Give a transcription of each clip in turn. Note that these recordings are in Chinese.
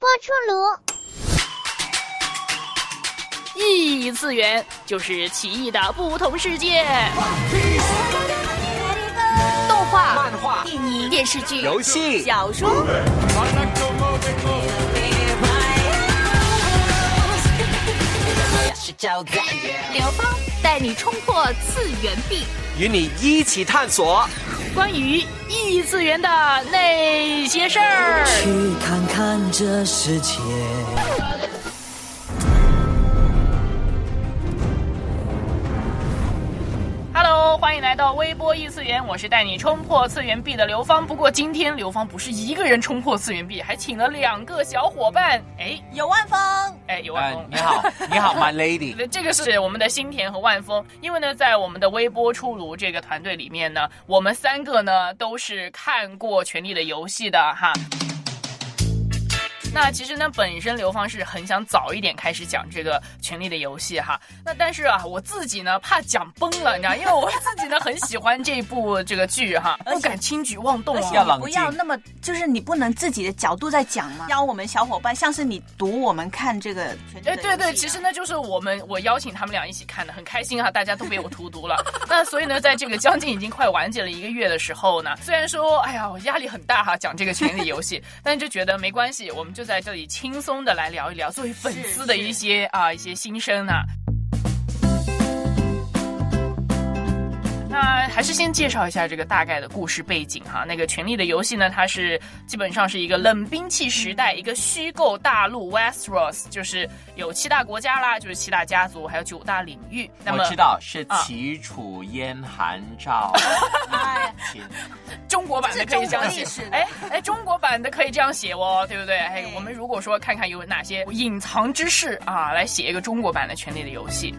波出炉。异次元就是奇异的不同世界，动画、漫画、电影、电视剧、游戏、小说。刘芳带你冲破次元壁，与你一起探索关于异次元的那些事儿。去看看这世界。欢迎来到微波异次元，我是带你冲破次元壁的刘芳。不过今天刘芳不是一个人冲破次元壁，还请了两个小伙伴。哎，有万峰，哎，有万峰，你好，你好，My Lady。这个是我们的新田和万峰，因为呢，在我们的微波出炉这个团队里面呢，我们三个呢都是看过《权力的游戏》的哈。那其实呢，本身刘芳是很想早一点开始讲这个《权力的游戏》哈。那但是啊，我自己呢怕讲崩了，你知道，因为我自己呢很喜欢这部这个剧哈，不敢轻举妄动啊。不要那么，就是你不能自己的角度在讲嘛。邀我们小伙伴，像是你读我们看这个《权力的哎，游戏》对对，其实呢，就是我们我邀请他们俩一起看的，很开心哈，大家都被我荼毒了。那所以呢，在这个将近已经快完结了一个月的时候呢，虽然说哎呀我压力很大哈，讲这个《权力游戏》，但是就觉得没关系，我们就在这里轻松的来聊一聊作为粉丝的一些啊一些心声啊。还是先介绍一下这个大概的故事背景哈。那个《权力的游戏》呢，它是基本上是一个冷兵器时代，一个虚构大陆 Westeros，就是有七大国家啦，就是七大家族，还有九大领域。那么我知道是啊齐楚燕韩赵 哎秦，中国版的可以这样写哎哎，中国版的可以这样写哦，对不对？哎，我们如果说看看有哪些隐藏之事啊，来写一个中国版的《权力的游戏》。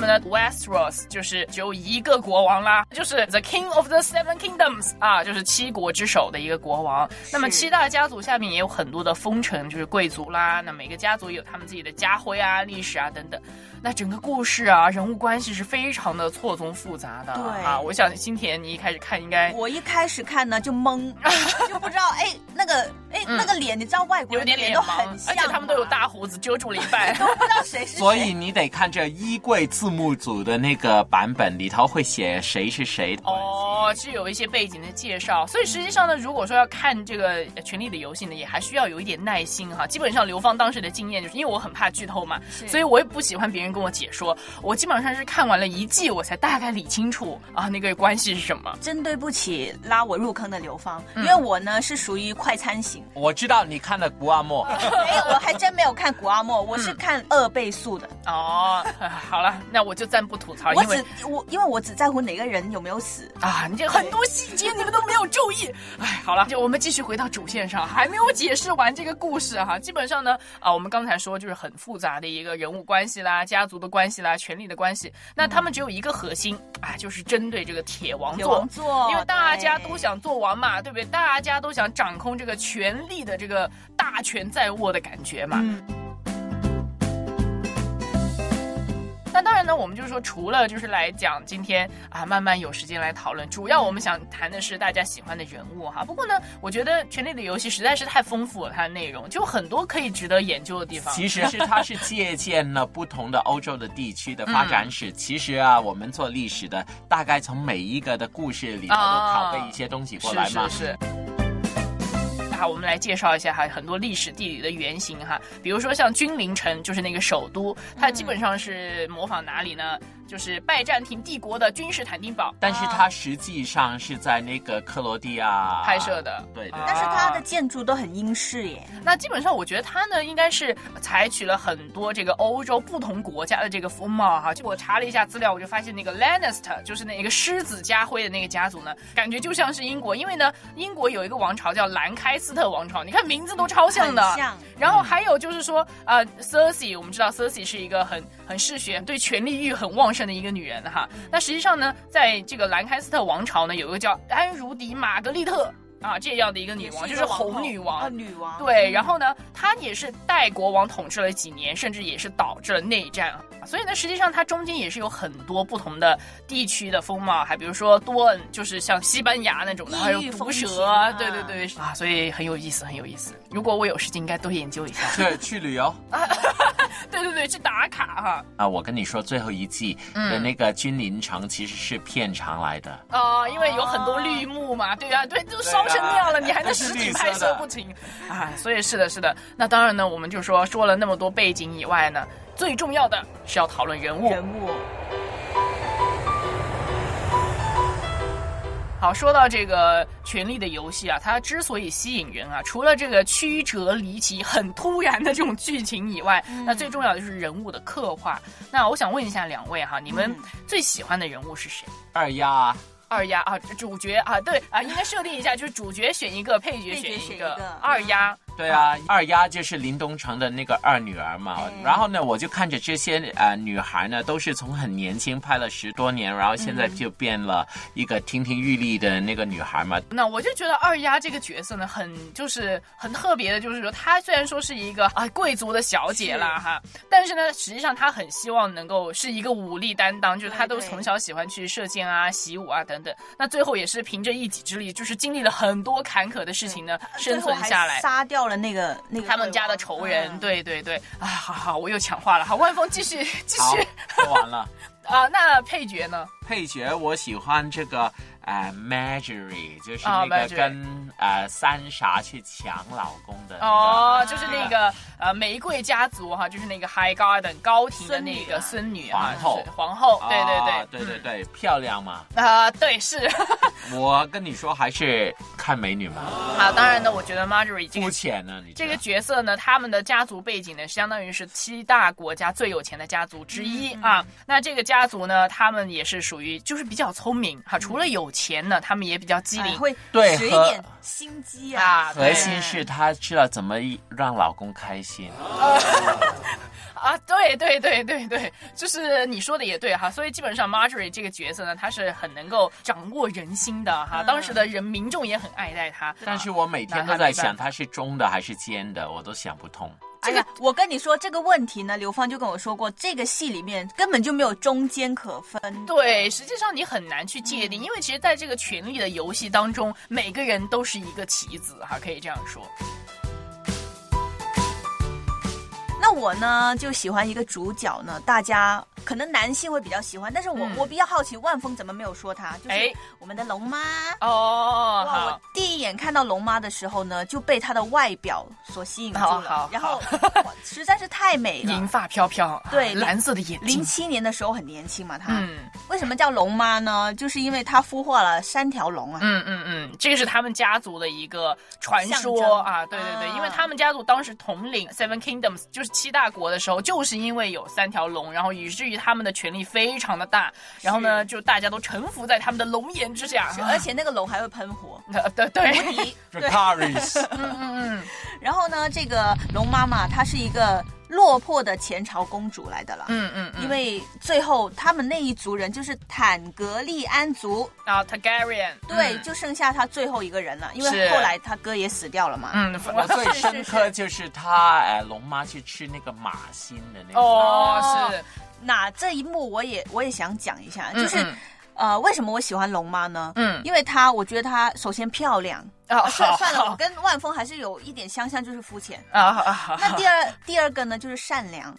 那么呢，Westeros 就是只有一个国王啦，就是 The King of the Seven Kingdoms 啊，就是七国之首的一个国王。那么七大家族下面也有很多的封臣，就是贵族啦。那每个家族也有他们自己的家徽啊、历史啊等等。那整个故事啊，人物关系是非常的错综复杂的。对啊，我想新田你一开始看应该我一开始看呢就懵，就不知道哎那个哎、嗯那个脸，你知道外国人的脸都很，像而且他们都有，大胡子遮住了一半。都不知道谁是谁。所以你得看这衣柜字幕组的那个版本，里头会写谁是谁的关系。哦，是有一些背景的介绍，所以实际上呢，如果说要看这个《权力的游戏》呢，也还需要有一点耐心哈。基本上刘芳当时的经验就是，因为我很怕剧透嘛，所以我也不喜欢别人跟我解说，我基本上是看完了一季，我才大概理清楚啊那个关系是什么。真对不起拉我入坑的刘芳，嗯因为我呢是属于快餐型，我知道你看了古阿莫，没有，我还真没有看古阿莫，我是看二倍速的。哦，好了，那我就暂不吐槽，我因为只我因为我只在乎哪个人有没有死。啊，很多细节你们都没有注意。哎，好了，就我们继续回到主线上，还没有解释完这个故事哈。基本上呢，啊，我们刚才说就是很复杂的一个人物关系啦、家族的关系啦、权力的关系。那他们只有一个核心啊，就是针对这个铁王座王。座，因为大家都想做王嘛，对不对？大家都想掌控这个权力的这个大权在握的感觉嘛。嗯，那当然呢，我们就是说，除了就是来讲今天啊，慢慢有时间来讨论，主要我们想谈的是大家喜欢的人物哈。不过呢，我觉得《权力的游戏》实在是太丰富了，它的内容就很多可以值得研究的地方。其实是它是借鉴了不同的欧洲的地区的发展史。其实啊，我们做历史的，大概从每一个的故事里头都拷贝一些东西过来嘛。是是是。啊，我们来介绍一下哈，很多历史地理的原型哈，比如说像君临城，就是那个首都，它基本上是模仿哪里呢？就是拜占庭帝国的君士坦丁堡但是它实际上是在那个克罗地亚拍摄的。对对啊但是它的建筑都很英式耶。那基本上，我觉得它呢，应该是采取了很多这个欧洲不同国家的这个风貌哈。就我查了一下资料，我就发现那个 Lannister 就是那个狮子家徽的那个家族呢，感觉就像是英国，因为呢，英国有一个王朝叫兰开斯特王朝，你看名字都超像的。像然后还有就是说，呃，Cersei，我们知道 Cersei 是一个很很嗜血、对权力欲很旺盛的一个女人哈。那实际上呢，在这个兰开斯特王朝呢，有一个叫安茹迪·玛格丽特。啊这样的一个女王，也就是红女王。啊，女王。对，然后呢，她也是代国王统治了几年，甚至也是导致了内战啊。所以呢，实际上它中间也是有很多不同的地区的风貌，还比如说多恩，就是像西班牙那种的，还有毒蛇啊对对对啊，所以很有意思，很有意思。如果我有时间，应该多研究一下。对去旅游对对对，去打卡哈。啊！我跟你说，最后一季的那个君临城其实是片场来的。啊、因为有很多绿幕嘛，对啊，对，就烧成那样了，你还能实景拍摄不停啊？所以是的，是的。那当然呢，我们就说说了那么多背景以外呢，最重要的是要讨论人物。人物好，说到这个《权力的游戏》啊，它之所以吸引人啊，除了这个曲折离奇、很突然的这种剧情以外，那最重要的就是人物的刻画。那我想问一下两位哈，你们嗯最喜欢的人物是谁？二丫啊，二丫啊，主角啊，对啊，应该设定一下，就是主角选一个，配角选一个选一个，二丫。对啊，二丫就是林东城的那个二女儿嘛。哎然后呢，我就看着这些呃女孩呢，都是从很年轻拍了十多年，然后现在就变了一个亭亭玉立的那个女孩嘛。那我就觉得二丫这个角色呢，很就是很特别的，就是说她虽然说是一个啊贵族的小姐啦哈，但是呢，实际上她很希望能够是一个武力担当，就是她都从小喜欢去射箭啊、习武啊等等。那最后也是凭着一己之力，就是经历了很多坎坷的事情呢，生存下来。杀掉了那个那个他们家的仇人，嗯对对对，啊，好好，我又抢话了，好，万峰继续继续，说完了。啊，那配角呢？配角我喜欢这个呃 Marjorie，就是啊那个跟呃三傻去抢老公的那个哦，就是那个呃玫瑰家族哈，就是那个 High Garden 高庭的那个孙女啊，皇后是皇后，对啊对对，对对对，漂亮嘛。啊、对是 我跟你说，还是看美女嘛，啊，当然呢，我觉得 Marjorie 这肤个。浅呢，你这个角色呢，他们的家族背景呢，相当于是七大国家最有钱的家族之一、嗯啊。那这个家族呢，他们也是属于就是比较聪明哈、除了有钱呢，他们也比较机灵、哎会对和使一点心机啊。啊。核心是她知道怎么让老公开心。啊，对对对对对，就是你说的也对哈，所以基本上 Marjorie 这个角色呢，她是很能够掌握人心的哈，嗯当时的人民众也很爱戴她。但是我每天都在想，她是中的还是尖的，我都想不通。哎呀，我跟你说这个问题呢，刘芳就跟我说过，这个戏里面根本就没有中间可分。对，实际上你很难去界定，因为其实在这个权力的游戏当中，每个人都是一个棋子哈，可以这样说。那我呢就喜欢一个主角呢，大家可能男性会比较喜欢，但是我、嗯我比较好奇，万峰怎么没有说他？就是哎我们的龙妈。哦，哇！我，第一眼看到龙妈的时候呢，就被她的外表所吸引住了，好好然后 实在是太美了银。发飘飘，对啊蓝色的眼睛，零七年的时候很年轻嘛，她、嗯为什么叫龙妈呢？就是因为她孵化了三条龙啊。嗯嗯嗯，这个是他们家族的一个传说啊，对对对，啊因为他们家族当时统领 Seven Kingdoms，就是七大国的时候，就是因为有三条龙，然后以至于他们的权力非常的大，然后呢，就大家都臣服在他们的龙颜之下，而且那个龙还会喷火，呃对对，无敌。对，Dracarys，嗯嗯嗯，然后呢，这个龙妈妈她是一个落魄的前朝公主来的了。嗯嗯嗯，因为最后他们那一族人就是坦格利安族，啊 Targaryen，对，嗯。就剩下他最后一个人了，因为后来他哥也死掉了嘛。嗯，我最深刻就是他呃龙妈去吃那个马心的那个。哦是，那这一幕我也我也想讲一下，嗯就是、嗯呃，为什么我喜欢龙妈呢？嗯因为她，我觉得她首先漂亮。啊啊算算了，我跟万峰还是有一点相像，就是肤浅。啊啊啊，那第二第二个呢，就是善良。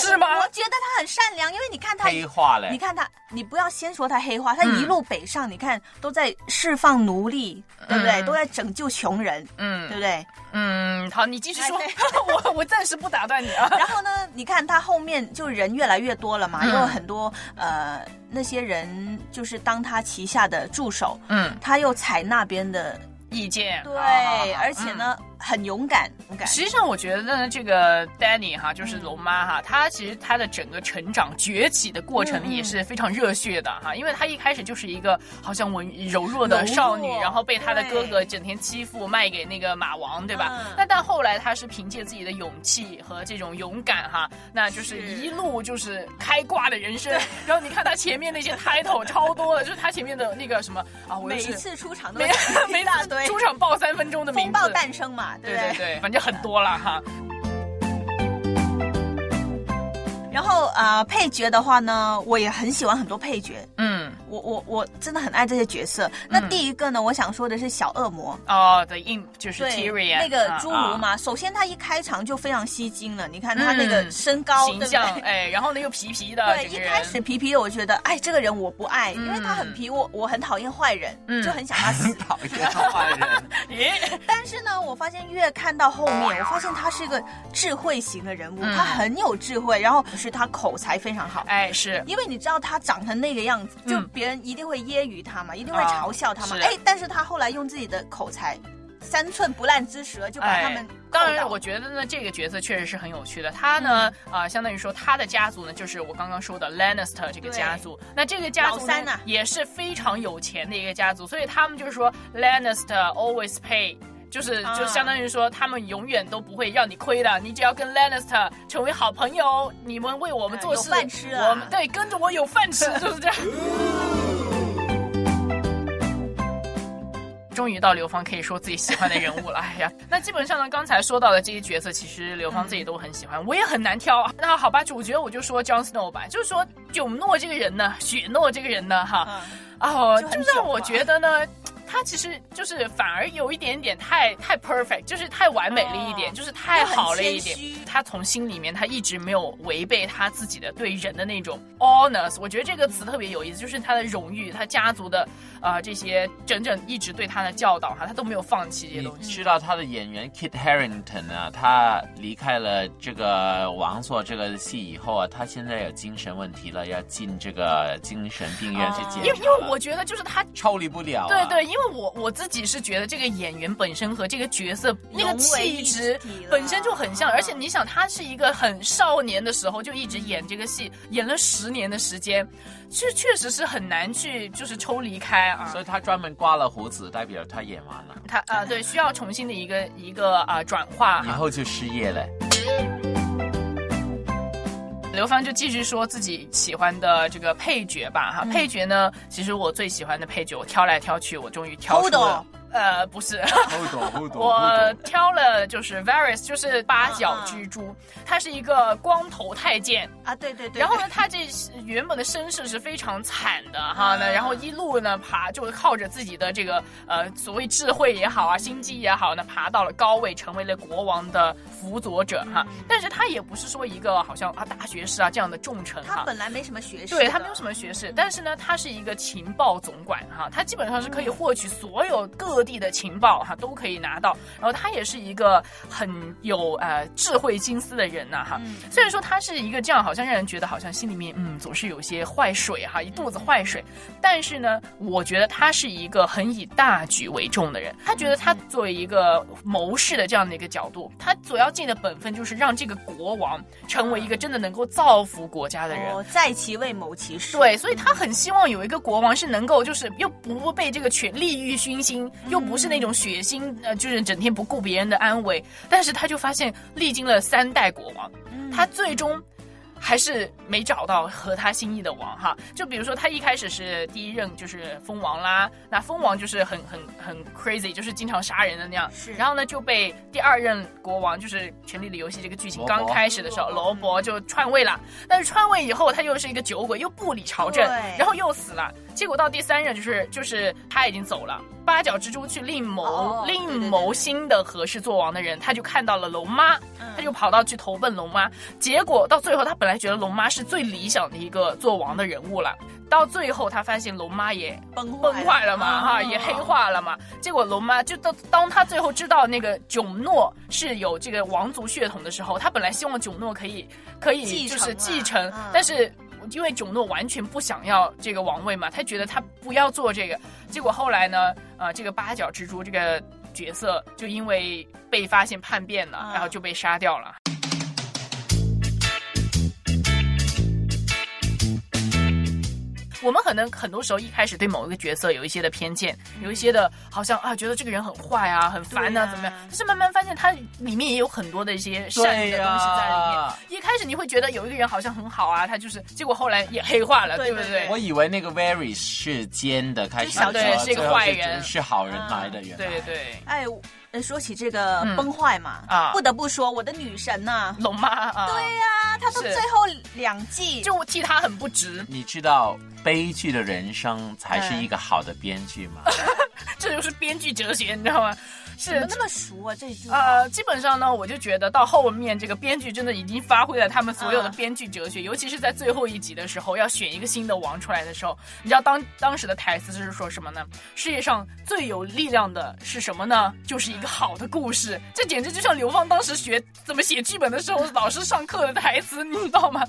是吗？我我觉得他很善良，因为你看他黑化嘞。你，看他，你不要先说他黑化，他一路北上，你看都在释放奴隶，对不对？嗯都在拯救穷人，嗯。对不对？嗯，好，你继续说。哎，我我暂时不打断你啊。然后呢，你看他后面就人越来越多了嘛，嗯。有很多呃那些人就是当他旗下的助手，嗯，他又采那边的意见，对，而且呢、很勇敢，勇敢。实际上，我觉得呢，这个 Danny 哈，就是龙妈哈，她其实她的整个成长崛起的过程也是非常热血的哈，因为她一开始就是一个好像文柔弱的少女，然后被她的哥哥整天欺负，卖给那个马王，对吧。嗯？那但后来她是凭借自己的勇气和这种勇敢哈，那就是是。一路就是开挂的人生。然后你看她前面那些 title 超多的，就是她前面的那个什么啊，我每一次出场都每每一大堆。出场报三分钟的名字，风暴诞生嘛，对不对对对，反正很多了哈。然后啊、呃配角的话呢，我也很喜欢很多配角，嗯，我我我真的很爱这些角色。那第一个呢，我想说的是小恶魔。哦，The Imp 就是对 Tyrion 那个啊侏儒嘛，首先他一开场就非常吸睛了，你看他那个嗯身高，形象？哎，然后呢又皮皮的，对，一开始皮皮的，我觉得，哎，这个人我不爱，因为他很嗯皮，我我很讨厌坏人，嗯就很想他死。讨厌坏人，咦，但是呢，我发现越看到后面，我发现他是一个智慧型的人物，嗯他很有智慧，然后是他口才非常好。哎是，因为你知道他长成那个样子，就嗯别人一定会揶揄他嘛，一定会啊嘲笑他嘛。是哎、但是他后来用自己的口才，三寸不烂之舌就把他们哎当然，倒我觉得呢，这个角色确实是很有趣的。他呢，嗯啊、相当于说他的家族呢，就是我刚刚说的 Lannister 这个家族。那这个家族呢也是非常有钱的一个家族，所以他们就是说 Lannister always pay。就是啊就相当于说，他们永远都不会让你亏的。你只要跟 Lannister 成为好朋友，你们为我们做事，饭吃啊我们对跟着我有饭吃，就是这样。终于到刘芳可以说自己喜欢的人物了，哎呀，那基本上呢，刚才说到的这些角色，其实刘芳自己都很喜欢，我也很难挑啊。那好吧，主角我就说 Jon Snow 吧，就是说囧诺这个人呢，雪诺这个人呢，哈，嗯，哦，就就让我觉得呢。他其实就是反而有一点点太太 perfect，就是太完美了一点，哦就是太好了一点。他从心里面他一直没有违背他自己的对人的那种 honest，我觉得这个词特别有意思，就是他的荣誉，他家族的啊、呃这些整整一直对他的教导哈，他都没有放弃这些东西。知道他的演员 Kit Harington 啊，他离开了这个王朔这个戏以后啊，他现在有精神问题了，要进这个精神病院去检查了。因为因为我觉得就是他抽离不了、啊。对对，因为我我自己是觉得这个演员本身和这个角色那个气质本身就很像，嗯而且你想，他是一个很少年的时候就一直演这个戏，演了十年的时间，确确实是很难去就是抽离开啊所。以他专门刮了胡子，代表他演完了，他啊、对，需要重新的一个一个啊、转化。以后就失业了。刘芳就继续说自己喜欢的这个配角吧哈，配角呢，其实我最喜欢的配角，我挑来挑去，我终于挑出了。呃，不是 我挑了就是 Varus，就是八角蜘蛛，他是一个光头太监。啊，对对对。然后呢，他这原本的身世是非常惨的 哈，那然后一路呢爬，就靠着自己的这个呃所谓智慧也好啊，心机也好呢，爬到了高位，成为了国王的辅佐者哈。但是他也不是说一个好像啊大学士啊这样的重臣哈。他本来没什么学识，对他没有什么学识，但是呢，他是一个情报总管哈，他基本上是可以获取所有各地的情报哈，都可以拿到。然后他也是一个很有呃智慧心思的人呐、哈。虽然说他是一个这样，好像让人觉得好像心里面嗯总是有些坏水哈，一肚子坏水。但是呢，我觉得他是一个很以大局为重的人。他觉得他作为一个谋士的这样的一个角度，他所要尽的本分就是让这个国王成为一个真的能够造福国家的人。哦，在其位谋其事。对，所以他很希望有一个国王是能够，就是又不被这个权力欲熏心，又不是那种血腥，呃，就是整天不顾别人的安危。但是他就发现，历经了三代国王，他最终。还是没找到合他心意的王哈，就比如说他一开始是第一任就是蜂王啦，那蜂王就是很很很 crazy，就是经常杀人的那样，是。然后呢就被第二任国王就是《权力的游戏》这个剧情刚开始的时候，罗伯就篡位了，但是篡位以后他又是一个酒鬼，又不理朝政，然后又死了，结果到第三任就是就是他已经走了。八角蜘蛛去另谋、另谋新的合适做王的人，他就看到了龙妈，嗯他就跑到去投奔龙妈。结果到最后，他本来觉得龙妈是最理想的一个做王的人物了，到最后他发现龙妈也崩崩坏了嘛，哈，哦也黑化了嘛。结果龙妈就当当他最后知道那个囧诺是有这个王族血统的时候，他本来希望囧诺可以可以就是继承但是。因为囧诺完全不想要这个王位嘛，他觉得他不要做这个。结果后来呢，呃，这个八角蜘蛛这个角色就因为被发现叛变了，啊然后就被杀掉了。我们可能很多时候一开始对某一个角色有一些的偏见，有一些的好像啊觉得这个人很坏啊、很烦啊，怎么样？但是慢慢发现他里面也有很多的一些善意的东西在里面。一开始你会觉得有一个人好像很好啊，他就是，结果后来也黑化了，对对对我以为那个 Very 是奸的，开始小对是一个坏人是好人来的，原来对对，哎，说起这个嗯崩坏嘛，啊不得不说我的女神呐、龙妈啊，对呀、她到最后两季就替她很不值，你知道悲剧的人生才是一个好的编剧吗？这就是编剧哲学，你知道吗？是怎么那么熟啊？这句呃，基本上呢，我就觉得到后面这个编剧真的已经发挥了他们所有的啊编剧哲学，尤其是在最后一集的时候，要选一个新的王出来的时候，你知道当当时的台词是说什么呢？世界上最有力量的是什么呢？就是一个好的故事。这简直就像刘芳当时学怎么写剧本的时候，老师上课的台词，你知道吗？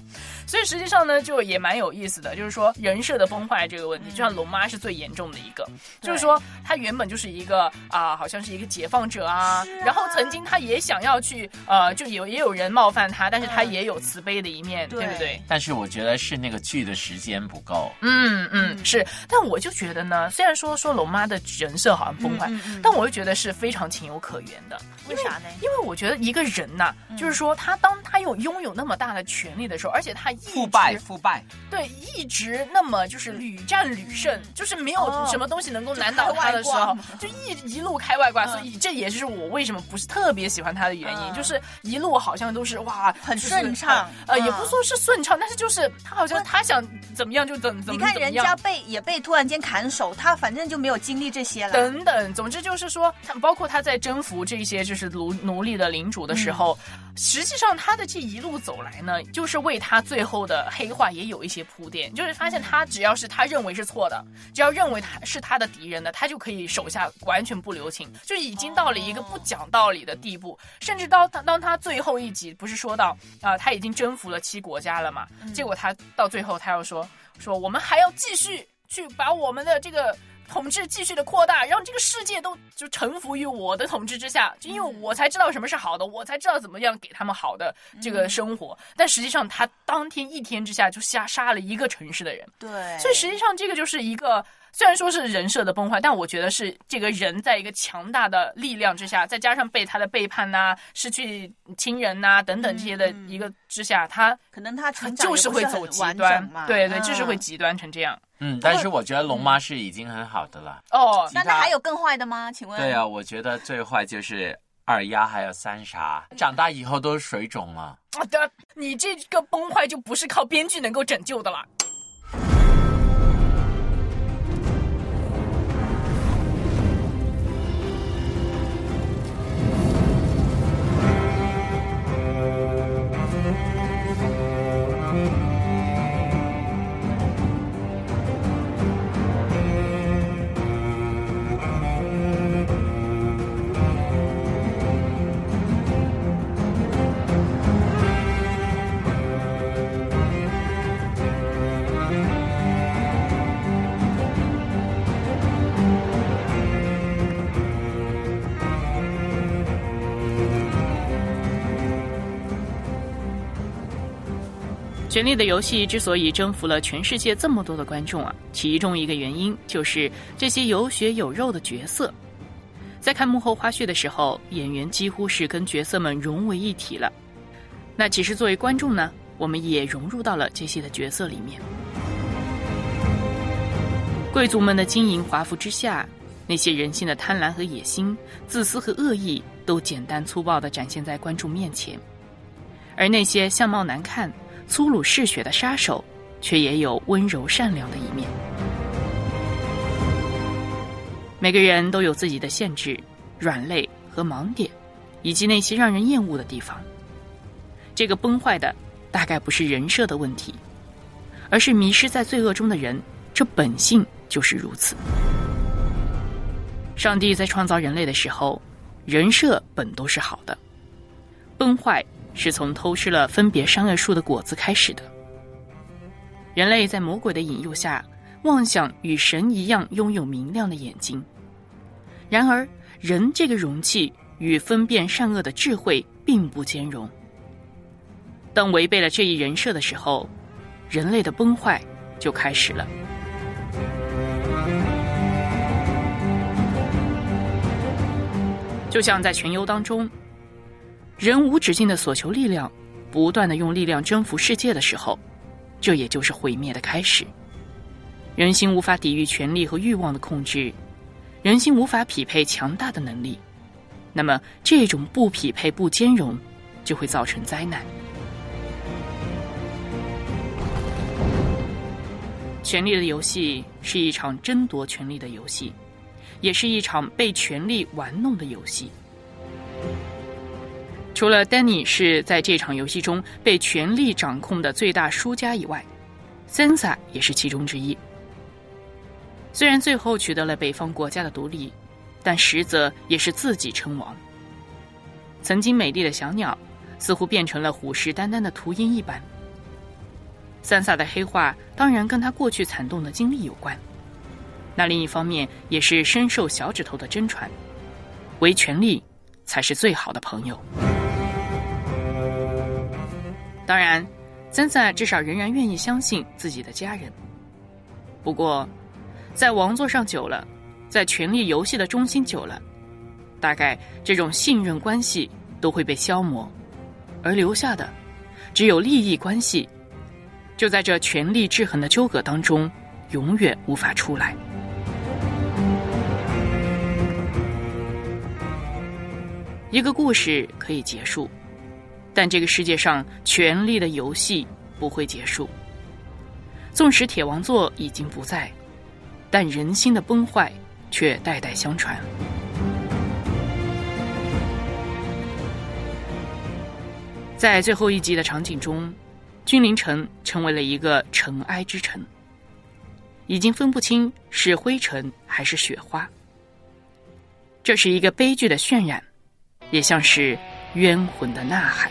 所以实际上呢，就也蛮有意思的，就是说人设的崩坏这个问题，就像龙妈是最严重的一个，就是说她原本就是一个啊、好像是一个解放者啊，啊然后曾经他也想要去呃，就有也有人冒犯他，但是他也有慈悲的一面，对对不对？但是我觉得是那个剧的时间不够。嗯嗯，是，但我就觉得呢，虽然说说龙妈的人设好像崩坏，嗯嗯嗯但我又觉得是非常情有可原的。为啥呢？因为我觉得一个人呐、嗯就是说他当他有拥有那么大的权利的时候，而且他一直腐败，腐败，对一直那么就是屡战屡胜，就是没有哦什么东西能够难倒他的时候就一一路开外挂。嗯所以这也是我为什么不是特别喜欢他的原因，嗯就是一路好像都是哇很就是顺畅呃，嗯也不说是顺畅，但是就是他好像他想怎么样就怎怎么你看人家被也被突然间砍手，他反正就没有经历这些了。等等，总之就是说，他包括他在征服这些就是奴奴隶的领主的时候，实际上他的这一路走来呢，就是为他最后的黑化也有一些铺垫。就是发现他只要是他认为是错的，只要认为他是他的敌人的，他就可以手下完全不留情，就已经到了一个不讲道理的地步。甚至到当他最后一集不是说到啊、他已经征服了七国家了嘛？结果他到最后他又说说我们还要继续去把我们的这个。统治继续的扩大，让这个世界都就臣服于我的统治之下，就因为我才知道什么是好的，我才知道怎么样给他们好的这个生活。但实际上，他当天一天之下就杀杀了一个城市的人，对，所以实际上这个就是一个。虽然说是人设的崩坏，但我觉得是这个人在一个强大的力量之下，再加上被他的背叛呐、失去亲人呐、等等这些的一个之下，他可能他成长就是会走极端，对对，嗯就是会极端成这样。嗯，但是我觉得龙妈是已经很好的了。哦，那那还有更坏的吗？请问？对啊，我觉得最坏就是二丫还有三傻，长大以后都是水肿了。好的，你这个崩坏就不是靠编剧能够拯救的了。《权力的游戏》之所以征服了全世界这么多的观众啊，其中一个原因就是这些有血有肉的角色。在看幕后花絮的时候，演员几乎是跟角色们融为一体了。那其实作为观众呢，我们也融入到了这些的角色里面。贵族们的金银华服之下，那些人性的贪婪和野心、自私和恶意，都简单粗暴地展现在观众面前。而那些相貌难看、粗鲁嗜血的杀手，却也有温柔善良的一面。每个人都有自己的限制、软肋和盲点，以及那些让人厌恶的地方。这个崩坏的，大概不是人设的问题，而是迷失在罪恶中的人，这本性就是如此。上帝在创造人类的时候，人设本都是好的，崩坏是从偷吃了分别善恶树的果子开始的。人类在魔鬼的引诱下，妄想与神一样拥有明亮的眼睛。然而，人这个容器与分辨善恶的智慧并不兼容。当违背了这一人设的时候，人类的崩坏就开始了。就像在群游当中，人无止境的所求力量，不断的用力量征服世界的时候，这也就是毁灭的开始。人心无法抵御权力和欲望的控制，人心无法匹配强大的能力，那么这种不匹配、不兼容，就会造成灾难。权力的游戏是一场争夺权力的游戏。也是一场被权力玩弄的游戏。除了丹尼是在这场游戏中被权力掌控的最大输家以外，，Sansa 也是其中之一。虽然最后取得了北方国家的独立，但实则也是自己称王。曾经美丽的小鸟，似乎变成了虎视眈眈的秃鹰一般。三萨的黑化，当然跟他过去惨痛的经历有关。那另一方面也是深受小指头的真传，为权力才是最好的朋友。当然，森萨至少仍然愿意相信自己的家人。不过，在王座上久了，在权力游戏的中心久了，大概这种信任关系都会被消磨，而留下的只有利益关系，就在这权力制衡的纠葛当中，永远无法出来。一个故事可以结束，但这个世界上权力的游戏不会结束。纵使铁王座已经不在，但人心的崩坏却代代相传。在最后一集的场景中，君临城成为了一个尘埃之城，已经分不清是灰尘还是雪花。这是一个悲剧的渲染。也像是冤魂的呐喊。